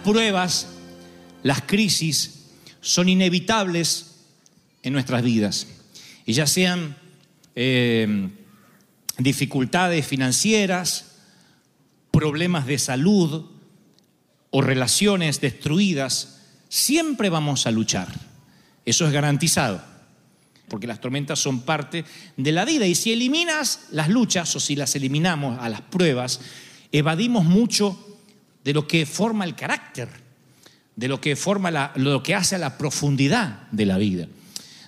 pruebas, las crisis son inevitables en nuestras vidas. Y ya sean eh, dificultades financieras, problemas de salud o relaciones destruidas, siempre vamos a luchar. Eso es garantizado, porque las tormentas son parte de la vida. Y si eliminas las luchas o si las eliminamos a las pruebas, evadimos mucho de lo que forma el carácter, de lo que forma la- lo que hace a la profundidad de la vida.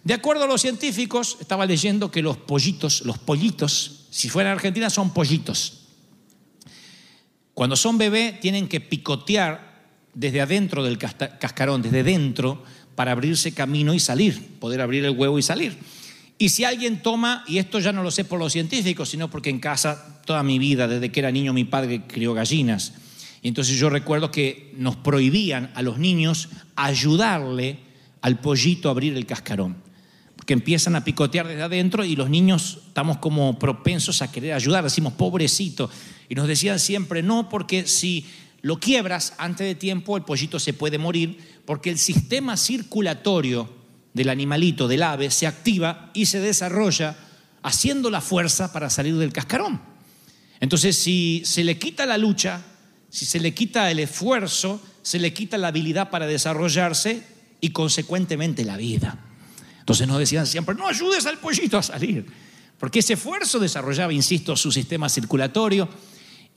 De acuerdo a los científicos, estaba leyendo que los pollitos, los pollitos, si fuera en Argentina son pollitos. Cuando son bebé tienen que picotear desde adentro del cascarón, desde dentro, para abrirse camino y salir, poder abrir el huevo y salir. Y si alguien toma, y esto ya no lo sé por los científicos, sino porque en casa toda mi vida, desde que era niño, mi padre crió gallinas. Y entonces yo recuerdo que nos prohibían a los niños ayudarle al pollito a abrir el cascarón. Porque empiezan a picotear desde adentro y los niños estamos como propensos a querer ayudar, decimos pobrecito. Y nos decían siempre, no, porque si lo quiebras antes de tiempo, el pollito se puede morir, porque el sistema circulatorio del animalito, del ave, se activa y se desarrolla haciendo la fuerza para salir del cascarón. Entonces, si se le quita la lucha, si se le quita el esfuerzo, se le quita la habilidad para desarrollarse y consecuentemente la vida. Entonces nos decían siempre, no ayudes al pollito a salir, porque ese esfuerzo desarrollaba, insisto, su sistema circulatorio.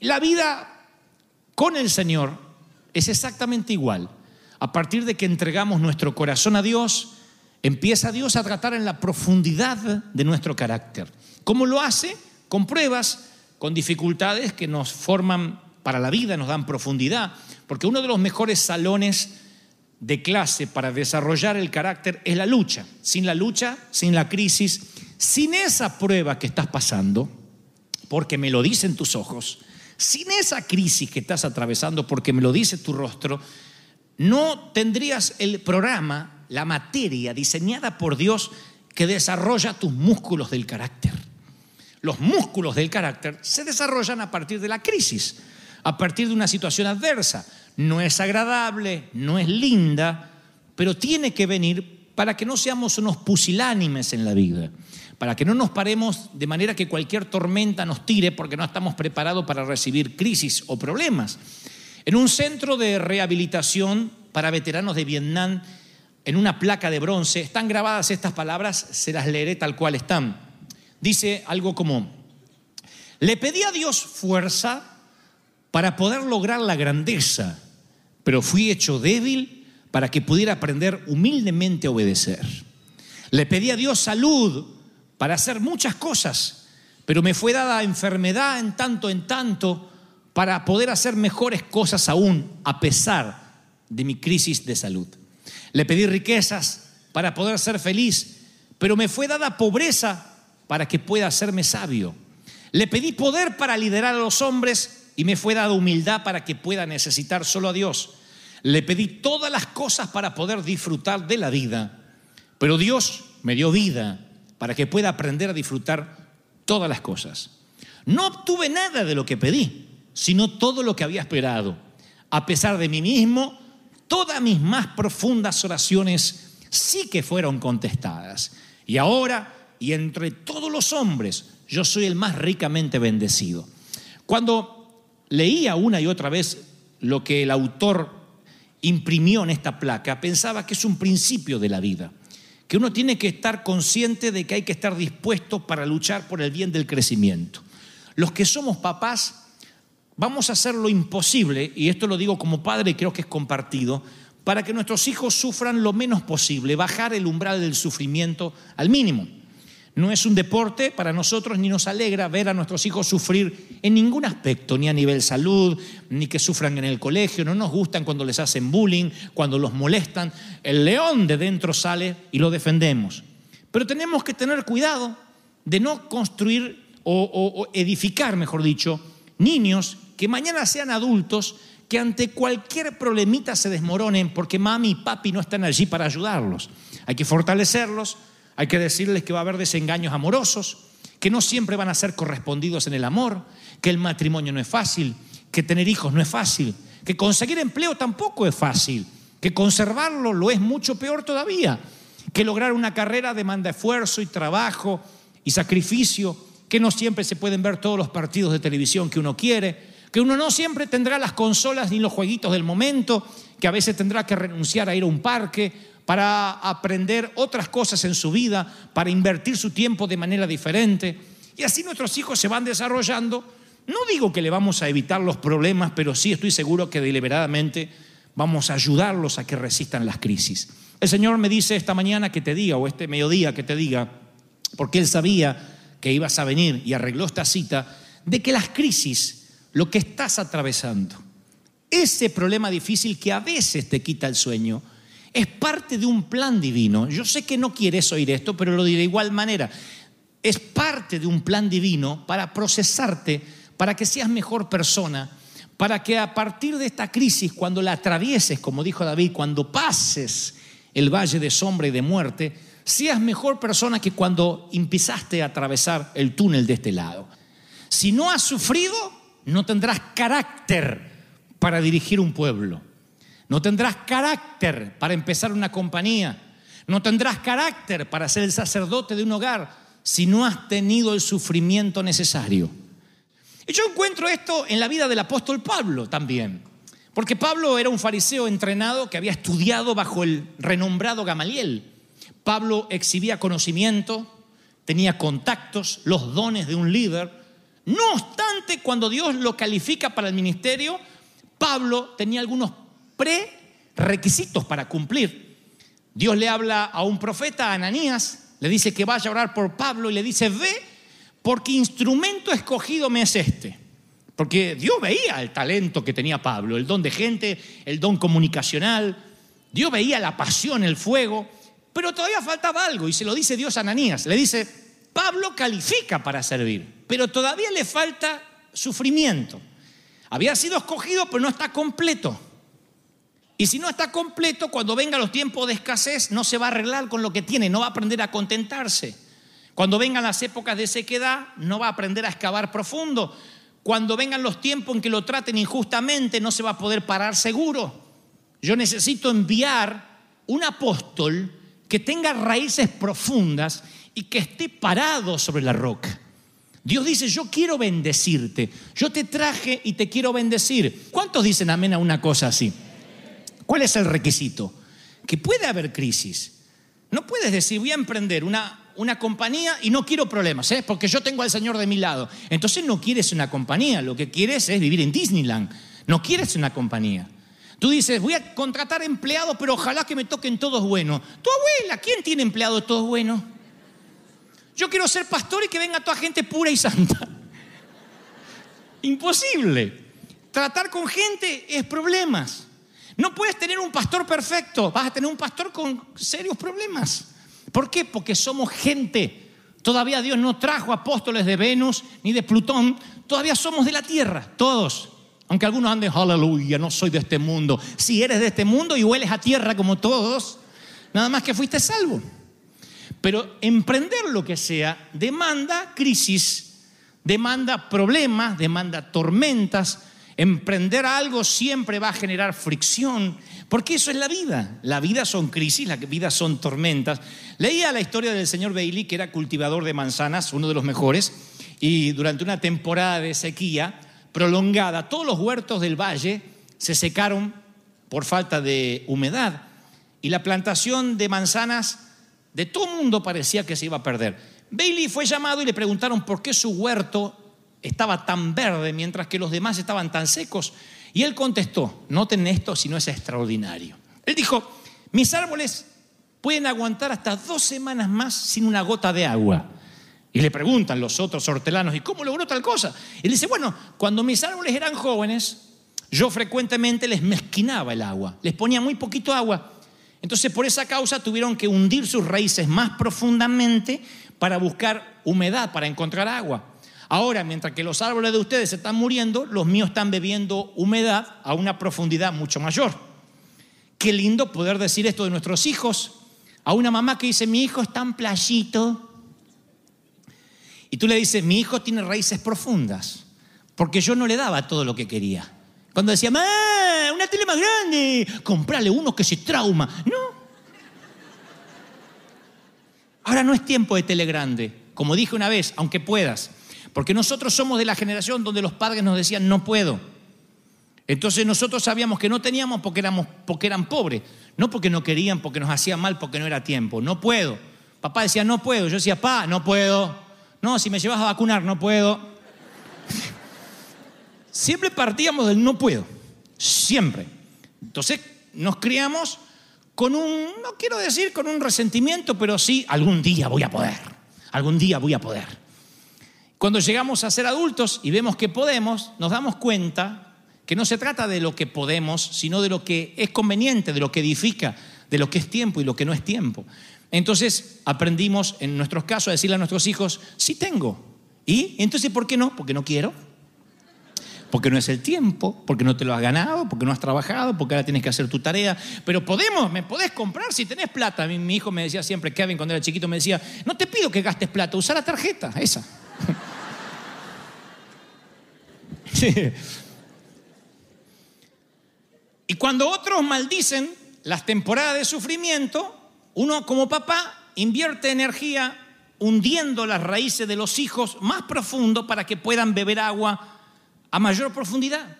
La vida con el Señor es exactamente igual. A partir de que entregamos nuestro corazón a Dios, empieza Dios a tratar en la profundidad de nuestro carácter. ¿Cómo lo hace? Con pruebas, con dificultades que nos forman para la vida, nos dan profundidad, porque uno de los mejores salones de clase para desarrollar el carácter es la lucha. Sin la lucha, sin la crisis, sin esa prueba que estás pasando, porque me lo dicen tus ojos, sin esa crisis que estás atravesando, porque me lo dice tu rostro, no tendrías el programa, la materia diseñada por Dios que desarrolla tus músculos del carácter. Los músculos del carácter se desarrollan a partir de la crisis, a partir de una situación adversa. No es agradable, no es linda, pero tiene que venir para que no seamos unos pusilánimes en la vida, para que no nos paremos de manera que cualquier tormenta nos tire porque no estamos preparados para recibir crisis o problemas. En un centro de rehabilitación para veteranos de Vietnam, en una placa de bronce, están grabadas estas palabras, se las leeré tal cual están. Dice algo como, le pedí a Dios fuerza para poder lograr la grandeza, pero fui hecho débil para que pudiera aprender humildemente a obedecer. Le pedí a Dios salud para hacer muchas cosas, pero me fue dada enfermedad en tanto en tanto para poder hacer mejores cosas aún a pesar de mi crisis de salud. Le pedí riquezas para poder ser feliz, pero me fue dada pobreza para que pueda hacerme sabio. Le pedí poder para liderar a los hombres y me fue dada humildad para que pueda necesitar solo a Dios. Le pedí todas las cosas para poder disfrutar de la vida, pero Dios me dio vida para que pueda aprender a disfrutar todas las cosas. No obtuve nada de lo que pedí, sino todo lo que había esperado. A pesar de mí mismo, todas mis más profundas oraciones sí que fueron contestadas. Y ahora, y entre todos los hombres, yo soy el más ricamente bendecido. Cuando leía una y otra vez lo que el autor imprimió en esta placa, pensaba que es un principio de la vida, que uno tiene que estar consciente de que hay que estar dispuesto para luchar por el bien del crecimiento. Los que somos papás vamos a hacer lo imposible, y esto lo digo como padre y creo que es compartido, para que nuestros hijos sufran lo menos posible, bajar el umbral del sufrimiento al mínimo. No es un deporte para nosotros ni nos alegra ver a nuestros hijos sufrir en ningún aspecto, ni a nivel salud, ni que sufran en el colegio. No nos gustan cuando les hacen bullying, cuando los molestan. El león de dentro sale y lo defendemos. Pero tenemos que tener cuidado de no construir o, o- edificar, mejor dicho, niños que mañana sean adultos que ante cualquier problemita se desmoronen porque mami y papi no están allí para ayudarlos. Hay que fortalecerlos, hay que decirles que va a haber desengaños amorosos, que no siempre van a ser correspondidos en el amor, que el matrimonio no es fácil, que tener hijos no es fácil, que conseguir empleo tampoco es fácil, que conservarlo lo es mucho peor todavía, que lograr una carrera demanda esfuerzo y trabajo y sacrificio, que no siempre se pueden ver todos los partidos de televisión que uno quiere, que uno no siempre tendrá las consolas ni los jueguitos del momento, que a veces tendrá que renunciar a ir a un parque para aprender otras cosas en su vida, para invertir su tiempo de manera diferente. Y así nuestros hijos se van desarrollando. No digo que le vamos a evitar los problemas, pero sí estoy seguro que deliberadamente vamos a ayudarlos a que resistan las crisis. El Señor me dice esta mañana que te diga, o este mediodía que te diga, porque Él sabía que ibas a venir y arregló esta cita, de que las crisis, lo que estás atravesando, ese problema difícil que a veces te quita el sueño, es parte de un plan divino. Yo sé que no quieres oír esto, pero lo diré de igual manera. Es parte de un plan divino para procesarte, para que seas mejor persona, para que a partir de esta crisis, cuando la atravieses, como dijo David, cuando pases el valle de sombra y de muerte, seas mejor persona que cuando empezaste a atravesar el túnel de este lado. Si no has sufrido, no tendrás carácter para dirigir un pueblo. No tendrás carácter para empezar una compañía. No tendrás carácter para ser el sacerdote de un hogar si no has tenido el sufrimiento necesario. Y yo encuentro esto en la vida del apóstol Pablo también. Porque Pablo era un fariseo entrenado que había estudiado bajo el renombrado Gamaliel. Pablo exhibía conocimiento, tenía contactos, los dones de un líder. No obstante, cuando Dios lo califica para el ministerio, Pablo tenía algunos prerequisitos para cumplir. Dios le habla a un profeta, a Ananías, le dice que vaya a orar por Pablo y le dice, ve, porque instrumento escogido me es este. Porque Dios veía el talento que tenía Pablo, el don de gente, el don comunicacional. Dios veía la pasión, el fuego, pero todavía faltaba algo y se lo dice Dios a Ananías. Le dice, Pablo califica para servir, pero todavía le falta sufrimiento. Había sido escogido, pero no está completo. Y si no está completo, cuando vengan los tiempos de escasez, no se va a arreglar con lo que tiene, no va a aprender a contentarse. Cuando vengan las épocas de sequedad, no va a aprender a excavar profundo. Cuando vengan los tiempos en que lo traten injustamente, no se va a poder parar seguro. Yo necesito enviar un apóstol que tenga raíces profundas y que esté parado sobre la roca. Dios dice, yo quiero bendecirte, yo te traje y te quiero bendecir. ¿Cuántos dicen amén a una cosa así? ¿Cuál es el requisito? Que puede haber crisis. No puedes decir, voy a emprender una, una compañía y no quiero problemas, ¿eh? porque yo tengo al Señor de mi lado. Entonces no quieres una compañía, lo que quieres es vivir en Disneyland. No quieres una compañía. Tú dices, voy a contratar empleados, pero ojalá que me toquen todos buenos. Tu abuela, ¿quién tiene empleados todos buenos? Yo quiero ser pastor y que venga toda gente pura y santa. Imposible. Tratar con gente es problemas. No puedes tener un pastor perfecto, vas a tener un pastor con serios problemas. ¿Por qué? Porque somos gente. Todavía Dios no trajo apóstoles de Venus ni de Plutón, todavía somos de la tierra, todos. Aunque algunos anden, aleluya, no soy de este mundo. Si eres de este mundo y hueles a tierra como todos, nada más que fuiste salvo. Pero emprender lo que sea demanda crisis, demanda problemas, demanda tormentas. Emprender algo siempre va a generar fricción, porque eso es la vida. La vida son crisis, la vida son tormentas. Leía la historia del señor Bailey, que era cultivador de manzanas, uno de los mejores, y durante una temporada de sequía prolongada, todos los huertos del valle se secaron por falta de humedad y la plantación de manzanas de todo mundo parecía que se iba a perder. Bailey fue llamado y le preguntaron por qué su huerto estaba tan verde mientras que los demás estaban tan secos. Y él contestó, noten esto si no es extraordinario. Él dijo, mis árboles pueden aguantar hasta dos semanas más sin una gota de agua. Y le preguntan los otros hortelanos, ¿y cómo logró tal cosa? Él dice, bueno, cuando mis árboles eran jóvenes, yo frecuentemente les mezquinaba el agua, les ponía muy poquito agua. Entonces por esa causa tuvieron que hundir sus raíces más profundamente para buscar humedad, para encontrar agua. Ahora, mientras que los árboles de ustedes se están muriendo, los míos están bebiendo humedad a una profundidad mucho mayor. Qué lindo poder decir esto de nuestros hijos. A una mamá que dice, mi hijo es tan playito. Y tú le dices, mi hijo tiene raíces profundas, porque yo no le daba todo lo que quería. Cuando decía, ¡Mamá, una tele más grande, comprale uno que se trauma. No. Ahora no es tiempo de tele grande, como dije una vez, aunque puedas. Porque nosotros somos de la generación donde los padres nos decían, no puedo. Entonces nosotros sabíamos que no teníamos porque, éramos, porque eran pobres, no porque no querían, porque nos hacían mal, porque no era tiempo. No puedo. Papá decía, no puedo. Yo decía, pa, no puedo. No, si me llevas a vacunar, no puedo. Siempre partíamos del no puedo. Siempre. Entonces nos criamos con un, no quiero decir con un resentimiento, pero sí, algún día voy a poder. Algún día voy a poder. Cuando llegamos a ser adultos y vemos que podemos, nos damos cuenta que no se trata de lo que podemos, sino de lo que es conveniente, de lo que edifica, de lo que es tiempo y lo que no es tiempo. Entonces aprendimos en nuestros casos a decirle a nuestros hijos, sí tengo. ¿Y entonces por qué no? Porque no quiero. Porque no es el tiempo, porque no te lo has ganado, porque no has trabajado, porque ahora tienes que hacer tu tarea. Pero podemos, me podés comprar si tenés plata. Mi, hijo me decía siempre, Kevin, cuando era chiquito, me decía, no te pido que gastes plata, usa la tarjeta, esa. Y cuando otros maldicen las temporadas de sufrimiento, uno como papá invierte energía hundiendo las raíces de los hijos más profundo para que puedan beber agua a mayor profundidad.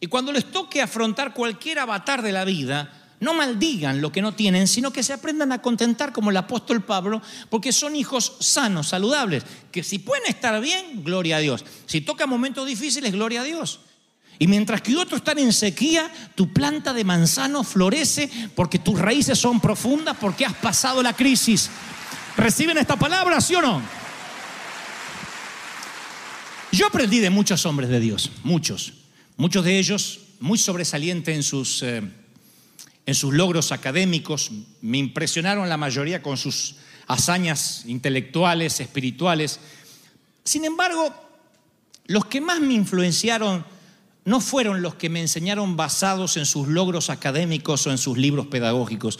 Y cuando les toque afrontar cualquier avatar de la vida, no maldigan lo que no tienen, sino que se aprendan a contentar como el apóstol Pablo, porque son hijos sanos, saludables, que si pueden estar bien, gloria a Dios. Si toca momentos difíciles, gloria a Dios. Y mientras que otros están en sequía, tu planta de manzano florece porque tus raíces son profundas, porque has pasado la crisis. ¿Reciben esta palabra, sí o no? Yo aprendí de muchos hombres de Dios, muchos. Muchos de ellos muy sobresalientes en sus, eh, en sus logros académicos. Me impresionaron la mayoría con sus hazañas intelectuales, espirituales. Sin embargo, los que más me influenciaron no fueron los que me enseñaron basados en sus logros académicos o en sus libros pedagógicos.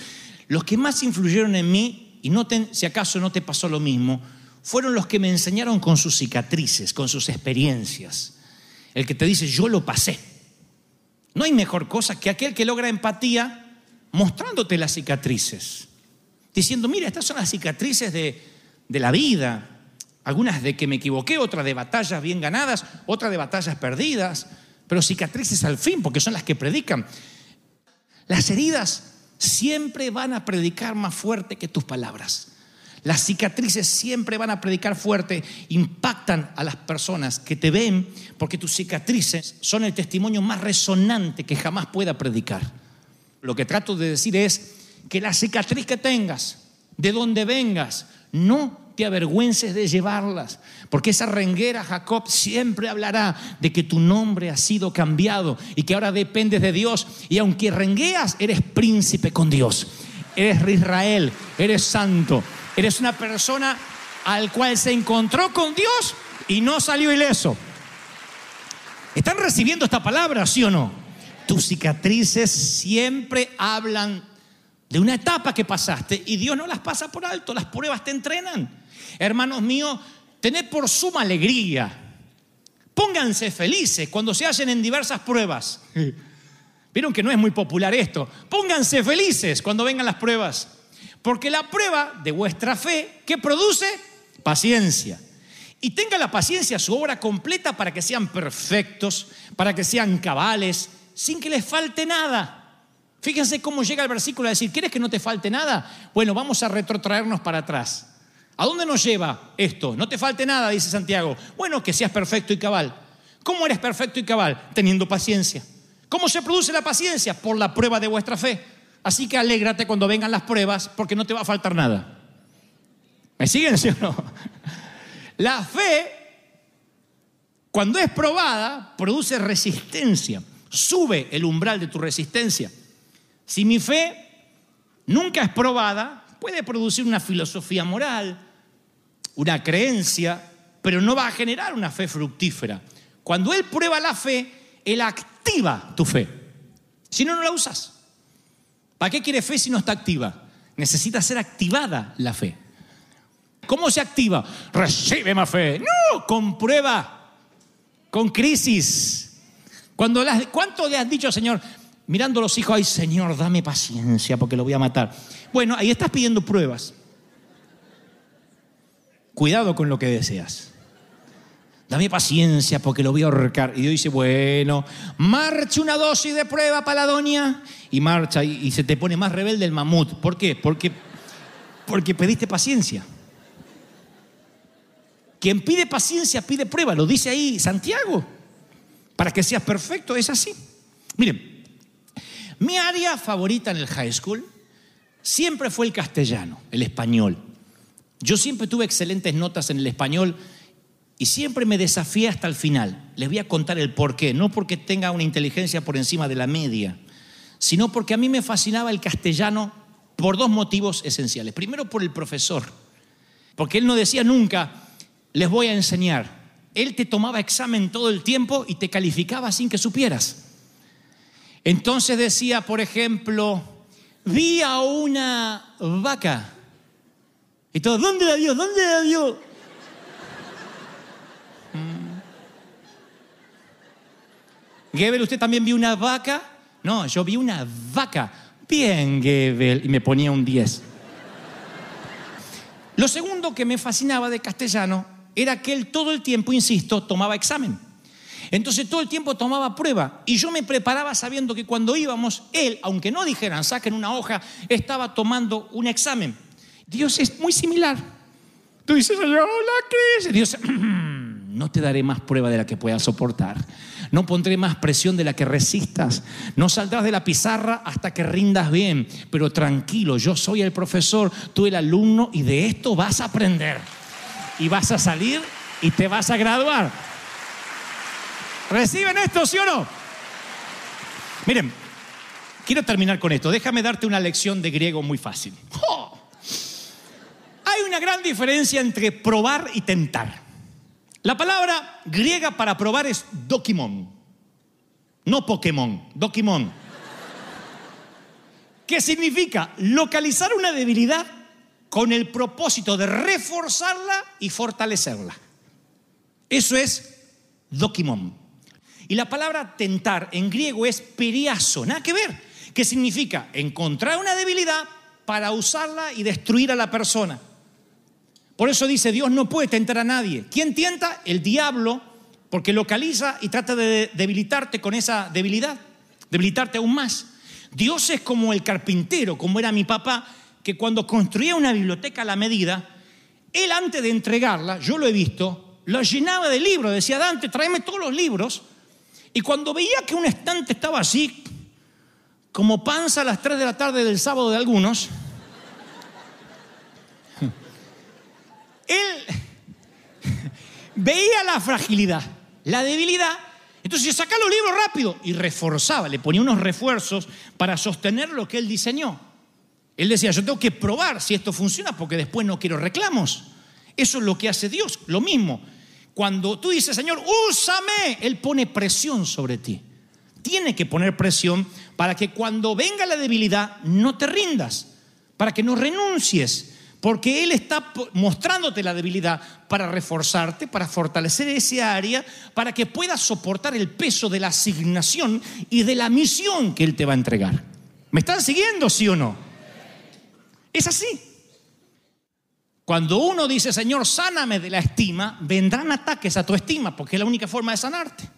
Los que más influyeron en mí, y noten si acaso no te pasó lo mismo, fueron los que me enseñaron con sus cicatrices, con sus experiencias. El que te dice, yo lo pasé. No hay mejor cosa que aquel que logra empatía mostrándote las cicatrices. Diciendo, mira, estas son las cicatrices de, de la vida. Algunas de que me equivoqué, otras de batallas bien ganadas, otras de batallas perdidas pero cicatrices al fin, porque son las que predican. Las heridas siempre van a predicar más fuerte que tus palabras. Las cicatrices siempre van a predicar fuerte, impactan a las personas que te ven, porque tus cicatrices son el testimonio más resonante que jamás pueda predicar. Lo que trato de decir es que la cicatriz que tengas, de donde vengas, no te avergüences de llevarlas, porque esa renguera Jacob siempre hablará de que tu nombre ha sido cambiado y que ahora dependes de Dios. Y aunque rengueas, eres príncipe con Dios. Eres Israel, eres santo, eres una persona al cual se encontró con Dios y no salió ileso. ¿Están recibiendo esta palabra, sí o no? Tus cicatrices siempre hablan de una etapa que pasaste y Dios no las pasa por alto, las pruebas te entrenan. Hermanos míos, tened por suma alegría, Pónganse felices cuando se hacen en diversas pruebas. Vieron que no es muy popular esto. Pónganse felices cuando vengan las pruebas. Porque la prueba de vuestra fe, ¿qué produce? Paciencia. Y tenga la paciencia su obra completa para que sean perfectos, para que sean cabales, sin que les falte nada. Fíjense cómo llega el versículo a decir, ¿quieres que no te falte nada? Bueno, vamos a retrotraernos para atrás. ¿A dónde nos lleva esto? No te falte nada, dice Santiago. Bueno, que seas perfecto y cabal. ¿Cómo eres perfecto y cabal? Teniendo paciencia. ¿Cómo se produce la paciencia? Por la prueba de vuestra fe. Así que alégrate cuando vengan las pruebas porque no te va a faltar nada. ¿Me siguen, sí o no? La fe, cuando es probada, produce resistencia. Sube el umbral de tu resistencia. Si mi fe nunca es probada, puede producir una filosofía moral, una creencia, pero no va a generar una fe fructífera. Cuando Él prueba la fe, Él activa tu fe. Si no, no la usas. ¿Para qué quiere fe si no está activa? Necesita ser activada la fe. ¿Cómo se activa? Recibe más fe. No, con prueba, con crisis. Cuando las- ¿Cuánto le has dicho, Señor? Mirando a los hijos, ay Señor, dame paciencia porque lo voy a matar. Bueno, ahí estás pidiendo pruebas. Cuidado con lo que deseas. Dame paciencia porque lo voy a ahorcar. Y Dios dice, bueno, marcha una dosis de prueba para la doña. Y marcha y, se te pone más rebelde el mamut. ¿Por qué? Porque, porque pediste paciencia. Quien pide paciencia pide prueba. Lo dice ahí Santiago. Para que seas perfecto, es así. Miren, mi área favorita en el high school siempre fue el castellano, el español. Yo siempre tuve excelentes notas en el español y siempre me desafié hasta el final. Les voy a contar el por qué. No porque tenga una inteligencia por encima de la media, sino porque a mí me fascinaba el castellano por dos motivos esenciales. Primero, por el profesor. Porque él no decía nunca, les voy a enseñar. Él te tomaba examen todo el tiempo y te calificaba sin que supieras. Entonces decía, por ejemplo, vi a una vaca. Y todo, ¿dónde la vio? ¿Dónde la vio? Mm. Gebel, ¿usted también vio una vaca? No, yo vi una vaca. Bien, Gebel. Y me ponía un 10. Lo segundo que me fascinaba de castellano era que él todo el tiempo, insisto, tomaba examen. Entonces todo el tiempo tomaba prueba y yo me preparaba sabiendo que cuando íbamos, él, aunque no dijeran saquen una hoja, estaba tomando un examen. Dios es muy similar. Tú dices, Señor, la crisis. Dios, no te daré más prueba de la que puedas soportar. No pondré más presión de la que resistas. No saldrás de la pizarra hasta que rindas bien. Pero tranquilo, yo soy el profesor, tú el alumno y de esto vas a aprender. Y vas a salir y te vas a graduar. ¿Reciben esto, sí o no? Miren, quiero terminar con esto. Déjame darte una lección de griego muy fácil. Hay una gran diferencia entre probar y tentar. La palabra griega para probar es dokimon. No Pokémon, dokimon. ¿Qué significa? Localizar una debilidad con el propósito de reforzarla y fortalecerla. Eso es dokimon. Y la palabra tentar en griego es periaso, nada que ver. ¿Qué significa? Encontrar una debilidad para usarla y destruir a la persona. Por eso dice, Dios no puede tentar a nadie. ¿Quién tienta? El diablo, porque localiza y trata de debilitarte con esa debilidad, debilitarte aún más. Dios es como el carpintero, como era mi papá, que cuando construía una biblioteca a la medida, él antes de entregarla, yo lo he visto, lo llenaba de libros, decía, Dante, tráeme todos los libros. Y cuando veía que un estante estaba así, como panza a las 3 de la tarde del sábado de algunos, él veía la fragilidad, la debilidad. Entonces sacaba los libros rápido y reforzaba, le ponía unos refuerzos para sostener lo que él diseñó. Él decía, yo tengo que probar si esto funciona porque después no quiero reclamos. Eso es lo que hace Dios, lo mismo. Cuando tú dices, Señor, úsame, Él pone presión sobre ti. Tiene que poner presión para que cuando venga la debilidad no te rindas, para que no renuncies, Porque Él está mostrándote la debilidad para reforzarte, para fortalecer ese área, para que puedas soportar el peso de la asignación y de la misión que Él te va a entregar. ¿Me están siguiendo, sí o no? Es así. Cuando uno dice, Señor, sáname de la estima, vendrán ataques a tu estima, porque es la única forma de sanarte.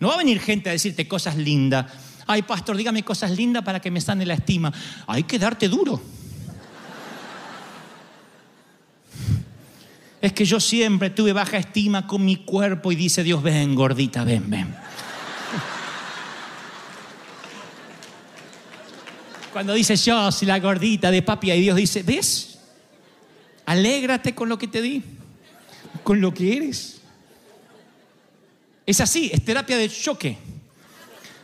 No va a venir gente a decirte cosas lindas. Ay, pastor, dígame cosas lindas para que me sane la estima. Hay que darte duro. Es que yo siempre tuve baja estima con mi cuerpo y dice Dios, ven, gordita, ven, ven. Cuando dice yo soy la gordita de papi y Dios dice, ¿ves? Alégrate con lo que te di, con lo que eres. Es así, es terapia de choque.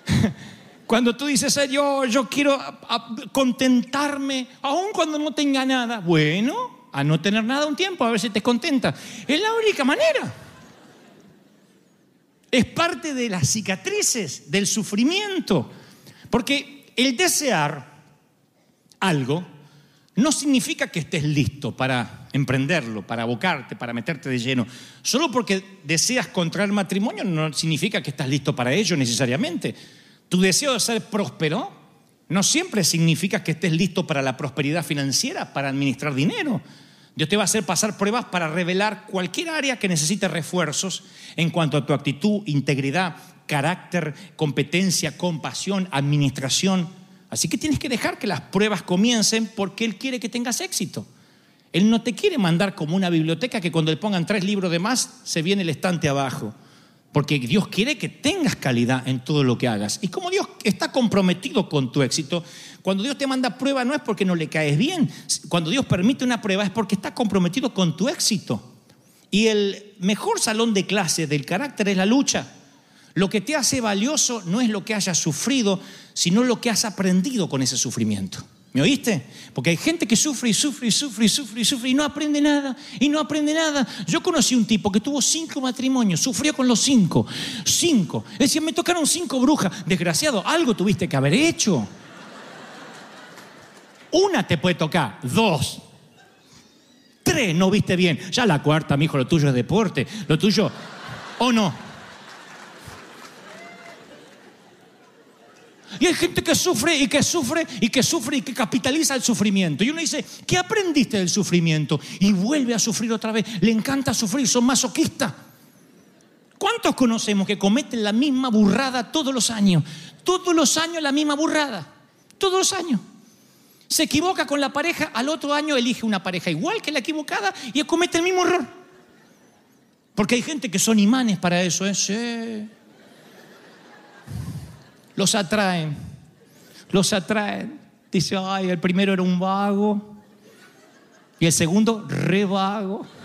Cuando tú dices, Señor, yo quiero contentarme, aun cuando no tenga nada. Bueno, a no tener nada un tiempo, a ver si te contenta. Es la única manera. Es parte de las cicatrices, del sufrimiento. Porque el desear algo no significa que estés listo para emprenderlo, para abocarte, para meterte de lleno. Solo porque deseas contraer matrimonio no significa que estás listo para ello necesariamente. Tu deseo de ser próspero no siempre significa que estés listo para la prosperidad financiera, para administrar dinero. Dios te va a hacer pasar pruebas para revelar cualquier área que necesite refuerzos en cuanto a tu actitud, integridad, carácter, competencia, compasión, administración. Así que tienes que dejar que las pruebas comiencen porque Él quiere que tengas éxito. Él no te quiere mandar como una biblioteca que cuando le pongan tres libros de más se viene el estante abajo. Porque Dios quiere que tengas calidad en todo lo que hagas. Y como Dios está comprometido con tu éxito, cuando Dios te manda prueba no es porque no le caes bien. Cuando Dios permite una prueba es porque está comprometido con tu éxito. Y el mejor salón de clase del carácter es la lucha. Lo que te hace valioso no es lo que hayas sufrido, sino lo que has aprendido con ese sufrimiento. ¿Me oíste? Porque hay gente que sufre y sufre y sufre y sufre y sufre y no aprende nada, y no aprende nada. Yo conocí un tipo que tuvo cinco matrimonios, sufrió con los cinco, cinco. Decía, me tocaron cinco brujas. Desgraciado, algo tuviste que haber hecho. Una te puede tocar, dos. Tres no viste bien. Ya la cuarta, mi hijo, lo tuyo es deporte. Lo tuyo, ¿o no? Y hay gente que sufre y que sufre y que sufre y que capitaliza el sufrimiento. Y uno dice, ¿qué aprendiste del sufrimiento? Y vuelve a sufrir otra vez. Le encanta sufrir, son masoquistas. ¿Cuántos conocemos que cometen la misma burrada todos los años? Todos los años la misma burrada. Todos los años. Se equivoca con la pareja, al otro año elige una pareja igual que la equivocada y comete el mismo error. Porque hay gente que son imanes para eso. ¿eh? Sí. Los atraen. Los atraen. Dice, ay, el primero era un vago. Y el segundo, re vago.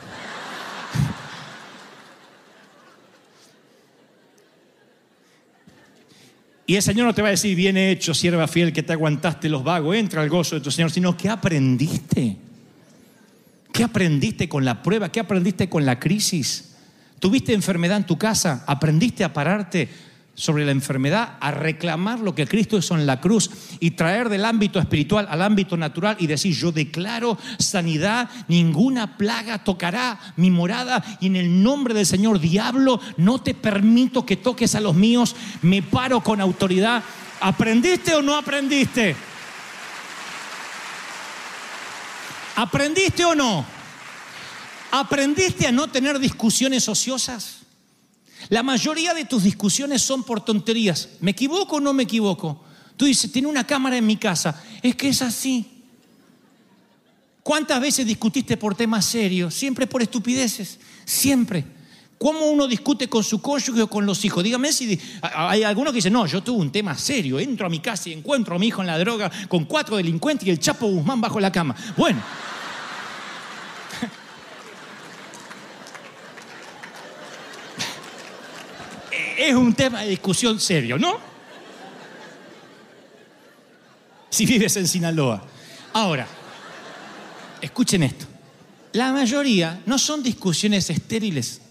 Y el Señor no te va a decir, bien hecho, sierva fiel, que te aguantaste los vagos, entra al gozo de tu Señor, sino que aprendiste. ¿Qué aprendiste con la prueba? ¿Qué aprendiste con la crisis? ¿Tuviste enfermedad en tu casa? ¿Aprendiste a pararte sobre la enfermedad, a reclamar lo que Cristo hizo en la cruz y traer del ámbito espiritual al ámbito natural y decir, yo declaro sanidad, ninguna plaga tocará mi morada y en el nombre del Señor diablo no te permito que toques a los míos, me paro con autoridad. ¿Aprendiste o no aprendiste? ¿Aprendiste o no? ¿Aprendiste a no tener discusiones ociosas? La mayoría de tus discusiones son por tonterías. ¿Me equivoco o no me equivoco? Tú dices, tiene una cámara en mi casa. Es que es así. ¿Cuántas veces discutiste por temas serios? Siempre por estupideces. Siempre. ¿Cómo uno discute con su cónyuge o con los hijos? Dígame si hay algunos que dicen, no, yo tuve un tema serio, entro a mi casa y encuentro a mi hijo en la droga con cuatro delincuentes y el Chapo Guzmán bajo la cama. Bueno. Es un tema de discusión serio, ¿no? Si vives en Sinaloa. Ahora, escuchen esto. La mayoría no son discusiones estériles,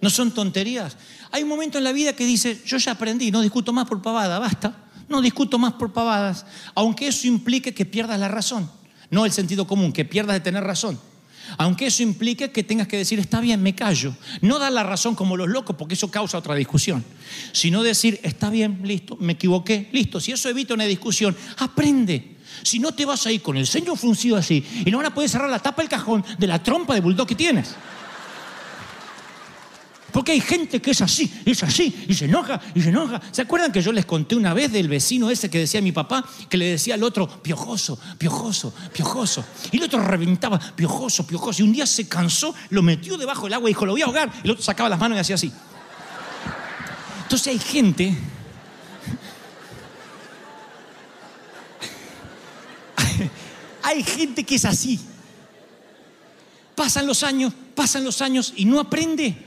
no son tonterías. Hay un momento en la vida que dice, yo ya aprendí, no discuto más por pavada, basta. No discuto más por pavadas, aunque eso implique que pierdas la razón. no el sentido común, que pierdas de tener razón. Aunque eso implique que tengas que decir, está bien, me callo. No dar la razón como los locos, porque eso causa otra discusión. Sino decir, está bien, listo, me equivoqué, listo. Si eso evita una discusión, aprende. Si no te vas a ir con el ceño fruncido así y no van a poder cerrar la tapa del cajón de la trompa de bulldog que tienes. Porque hay gente que es así, es así, y se enoja, y se enoja. ¿Se acuerdan que yo les conté una vez del vecino ese que decía mi papá, que le decía al otro, piojoso, piojoso, piojoso? Y el otro reventaba, piojoso, piojoso. Y un día se cansó, lo metió debajo del agua y dijo, lo voy a ahogar. Y el otro sacaba las manos y hacía así. Entonces hay gente hay gente que es así. Pasan los años, pasan los años y no aprende.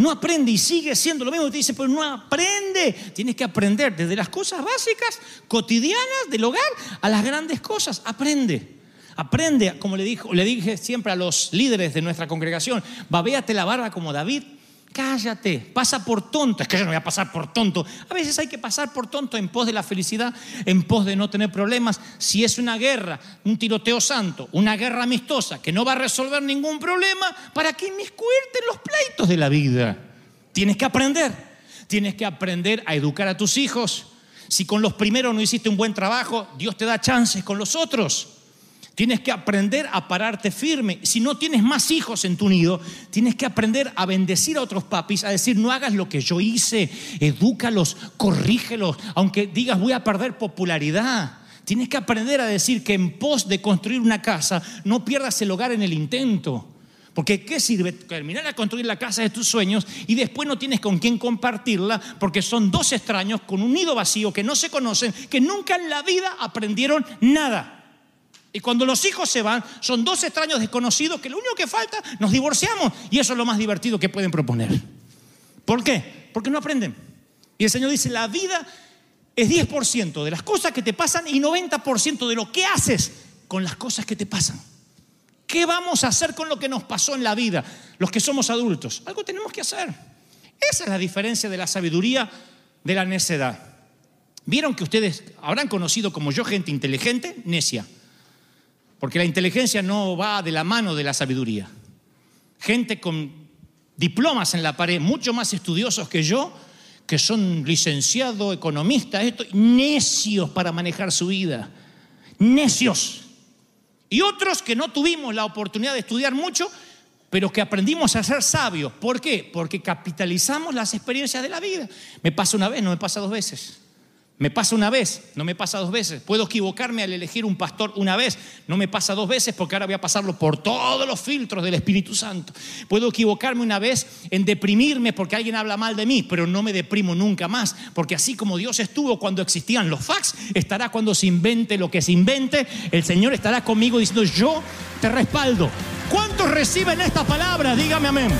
No aprende y sigue siendo lo mismo. Te dice, pero no aprende. Tienes que aprender desde las cosas básicas, cotidianas del hogar, a las grandes cosas. Aprende. Aprende, como le, dijo, le dije siempre a los líderes de nuestra congregación, babéate la barba como David. Cállate, pasa por tonto. Es que yo no voy a pasar por tonto. A veces hay que pasar por tonto en pos de la felicidad, en pos de no tener problemas. Si es una guerra, un tiroteo santo, una guerra amistosa que no va a resolver ningún problema, ¿para qué inmiscuirte en los pleitos de la vida? Tienes que aprender. Tienes que aprender a educar a tus hijos. Si con los primeros no hiciste un buen trabajo, Dios te da chances con los otros. Tienes que aprender a pararte firme. Si no tienes más hijos en tu nido, tienes que aprender a bendecir a otros papis, a decir, no hagas lo que yo hice, edúcalos, corrígelos, aunque digas voy a perder popularidad. Tienes que aprender a decir que en pos de construir una casa, no pierdas el hogar en el intento. Porque ¿qué sirve terminar a construir la casa de tus sueños y después no tienes con quién compartirla porque son dos extraños con un nido vacío que no se conocen, que nunca en la vida aprendieron nada? Y cuando los hijos se van, son dos extraños desconocidos que lo único que falta, nos divorciamos. Y eso es lo más divertido que pueden proponer. ¿Por qué? Porque no aprenden. Y el Señor dice, la vida es 10% de las cosas que te pasan y 90% de lo que haces con las cosas que te pasan. ¿Qué vamos a hacer con lo que nos pasó en la vida, los que somos adultos? Algo tenemos que hacer. Esa es la diferencia de la sabiduría de la necedad. ¿Vieron que ustedes habrán conocido como yo gente inteligente? Necia. Porque la inteligencia no va de la mano de la sabiduría. Gente con diplomas en la pared, mucho más estudiosos que yo, que son licenciados, economistas, esto, necios para manejar su vida. Necios. Y otros que no tuvimos la oportunidad de estudiar mucho, pero que aprendimos a ser sabios. ¿Por qué? Porque capitalizamos las experiencias de la vida. Me pasa una vez, no me pasa dos veces. Me pasa una vez, no me pasa dos veces. Puedo equivocarme al elegir un pastor una vez, no me pasa dos veces porque ahora voy a pasarlo por todos los filtros del Espíritu Santo. Puedo equivocarme una vez en deprimirme porque alguien habla mal de mí, pero no me deprimo nunca más, porque así como Dios estuvo cuando existían los fax, estará cuando se invente lo que se invente, el Señor estará conmigo diciendo, yo te respaldo. ¿Cuántos reciben esta palabra? Dígame amén.